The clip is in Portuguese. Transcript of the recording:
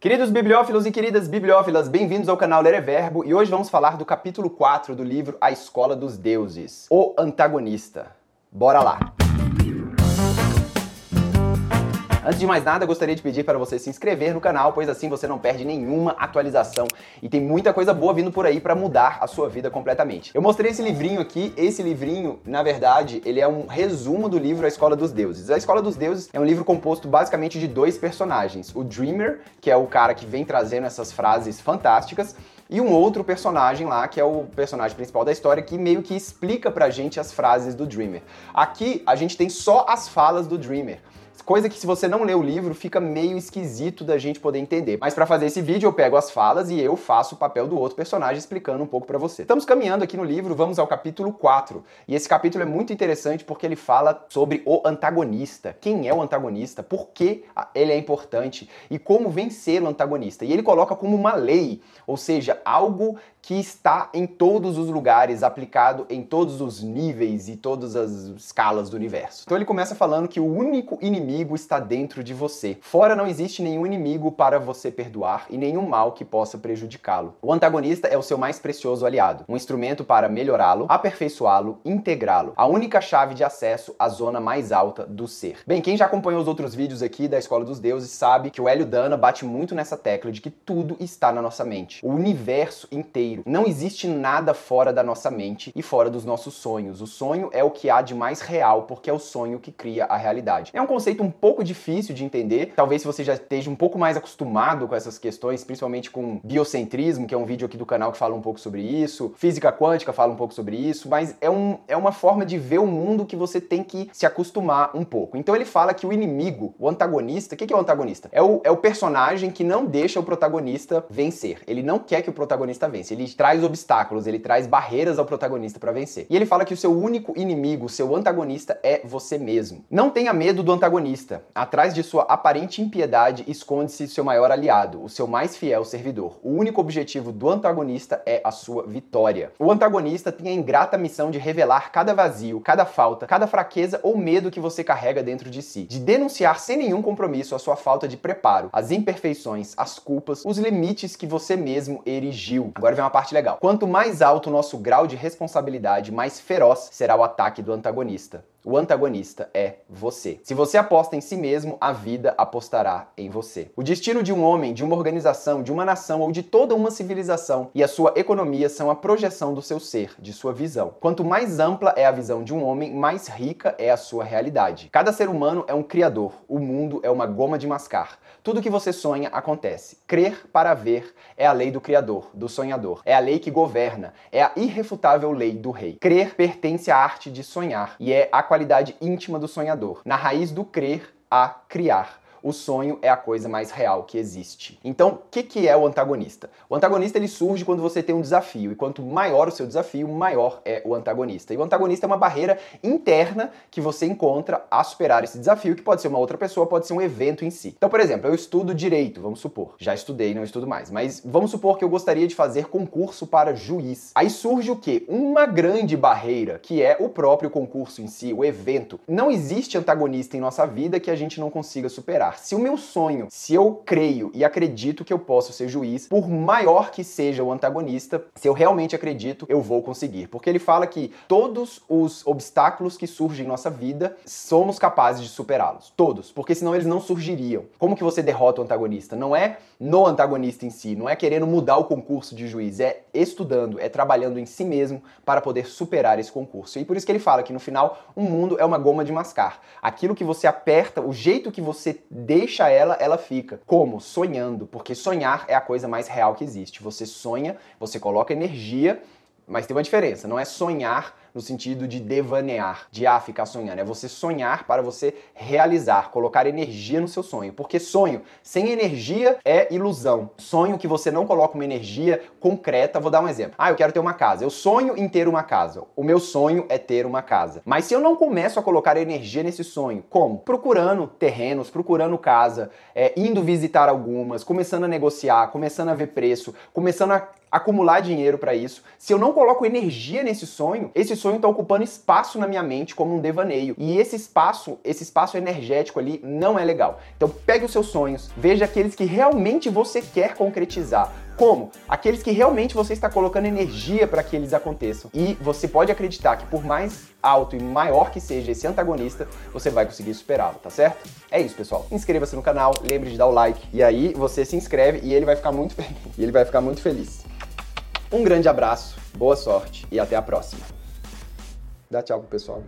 Queridos bibliófilos e queridas bibliófilas, bem-vindos ao canal Ler é Verbo e hoje vamos falar do capítulo 4 do livro A Escola dos Deuses, O Antagonista. Bora lá! Antes de mais nada, gostaria de pedir para você se inscrever no canal, pois assim você não perde nenhuma atualização e tem muita coisa boa vindo por aí para mudar a sua vida completamente. Eu mostrei esse livrinho aqui, esse livrinho, na verdade, ele é um resumo do livro A Escola dos Deuses. A Escola dos Deuses é um livro composto basicamente de dois personagens, o Dreamer, que é o cara que vem trazendo essas frases fantásticas, e um outro personagem lá, que é o personagem principal da história, que meio que explica pra gente as frases do Dreamer. Aqui a gente tem só as falas do Dreamer. Coisa que se você não lê o livro fica meio esquisito da gente poder entender. Mas para fazer esse vídeo eu pego as falas e eu faço o papel do outro personagem explicando um pouco para você. Estamos caminhando aqui no livro, vamos ao capítulo 4. E esse capítulo é muito interessante porque ele fala sobre o antagonista. Quem é o antagonista? Por que ele é importante e como vencer o antagonista? E ele coloca como uma lei, ou seja, algo que está em todos os lugares, aplicado em todos os níveis e todas as escalas do universo. Então ele começa falando que o único inimigo está dentro de você. Fora não existe nenhum inimigo para você perdoar e nenhum mal que possa prejudicá-lo. O antagonista é o seu mais precioso aliado, um instrumento para melhorá-lo, aperfeiçoá-lo, integrá-lo. A única chave de acesso à zona mais alta do ser. Bem, quem já acompanhou os outros vídeos aqui da Escola dos Deuses sabe que o Hélio Dana bate muito nessa tecla de que tudo está na nossa mente. O universo inteiro. Não existe nada fora da nossa mente e fora dos nossos sonhos. O sonho é o que há de mais real, porque é o sonho que cria a realidade. É um conceito um pouco difícil de entender. Talvez se você já esteja um pouco mais acostumado com essas questões, principalmente com biocentrismo, que é um vídeo aqui do canal que fala um pouco sobre isso, física quântica fala um pouco sobre isso, mas é, um, é uma forma de ver o mundo que você tem que se acostumar um pouco. Então ele fala que o inimigo, o antagonista, o que é o antagonista? É o, é o personagem que não deixa o protagonista vencer. Ele não quer que o protagonista vença. Ele traz obstáculos, ele traz barreiras ao protagonista para vencer. E ele fala que o seu único inimigo, o seu antagonista é você mesmo. Não tenha medo do antagonista. Atrás de sua aparente impiedade esconde-se seu maior aliado, o seu mais fiel servidor. O único objetivo do antagonista é a sua vitória. O antagonista tem a ingrata missão de revelar cada vazio, cada falta, cada fraqueza ou medo que você carrega dentro de si, de denunciar sem nenhum compromisso a sua falta de preparo, as imperfeições, as culpas, os limites que você mesmo erigiu. Agora vem uma parte legal. Quanto mais alto o nosso grau de responsabilidade, mais feroz será o ataque do antagonista. O antagonista é você. Se você aposta em si mesmo, a vida apostará em você. O destino de um homem, de uma organização, de uma nação ou de toda uma civilização e a sua economia são a projeção do seu ser, de sua visão. Quanto mais ampla é a visão de um homem, mais rica é a sua realidade. Cada ser humano é um criador, o mundo é uma goma de mascar. Tudo que você sonha acontece. Crer para ver é a lei do criador, do sonhador. É a lei que governa, é a irrefutável lei do rei. Crer pertence à arte de sonhar e é a qualidade íntima do sonhador. Na raiz do crer, há criar o sonho é a coisa mais real que existe. Então, o que, que é o antagonista? O antagonista ele surge quando você tem um desafio, e quanto maior o seu desafio, maior é o antagonista. E o antagonista é uma barreira interna que você encontra a superar esse desafio, que pode ser uma outra pessoa, pode ser um evento em si. Então, por exemplo, eu estudo direito, vamos supor. Já estudei, não estudo mais, mas vamos supor que eu gostaria de fazer concurso para juiz. Aí surge o quê? Uma grande barreira, que é o próprio concurso em si, o evento. Não existe antagonista em nossa vida que a gente não consiga superar. Se o meu sonho, se eu creio e acredito que eu posso ser juiz, por maior que seja o antagonista, se eu realmente acredito, eu vou conseguir. Porque ele fala que todos os obstáculos que surgem em nossa vida, somos capazes de superá-los. Todos. Porque senão eles não surgiriam. Como que você derrota o antagonista? Não é no antagonista em si, não é querendo mudar o concurso de juiz, é estudando, é trabalhando em si mesmo para poder superar esse concurso. E por isso que ele fala que no final o mundo é uma goma de mascar. Aquilo que você aperta, o jeito que você deixa ela, ela fica. Como? Sonhando, porque sonhar é a coisa mais real que existe. Você sonha, você coloca energia, mas tem uma diferença, não é sonhar no sentido de devanear, de ah, ficar sonhando. É você sonhar para você realizar, colocar energia no seu sonho. Porque sonho sem energia é ilusão. Sonho que você não coloca uma energia concreta. Vou dar um exemplo. Ah, eu quero ter uma casa. Eu sonho em ter uma casa. O meu sonho é ter uma casa. Mas se eu não começo a colocar energia nesse sonho, como? Procurando terrenos, procurando casa, é, indo visitar algumas, começando a negociar, começando a ver preço, começando a acumular dinheiro para isso. Se eu não coloco energia nesse sonho, esse sonho está ocupando espaço na minha mente como um devaneio. E esse espaço, esse espaço energético ali não é legal. Então pegue os seus sonhos, veja aqueles que realmente você quer concretizar. Como? Aqueles que realmente você está colocando energia para que eles aconteçam. E você pode acreditar que por mais alto e maior que seja esse antagonista, você vai conseguir superá-lo, tá certo? É isso, pessoal. Inscreva-se no canal, lembre de dar o like e aí você se inscreve e ele vai ficar muito feliz. E ele vai ficar muito feliz. Um grande abraço, boa sorte e até a próxima. Dá tchau pro pessoal.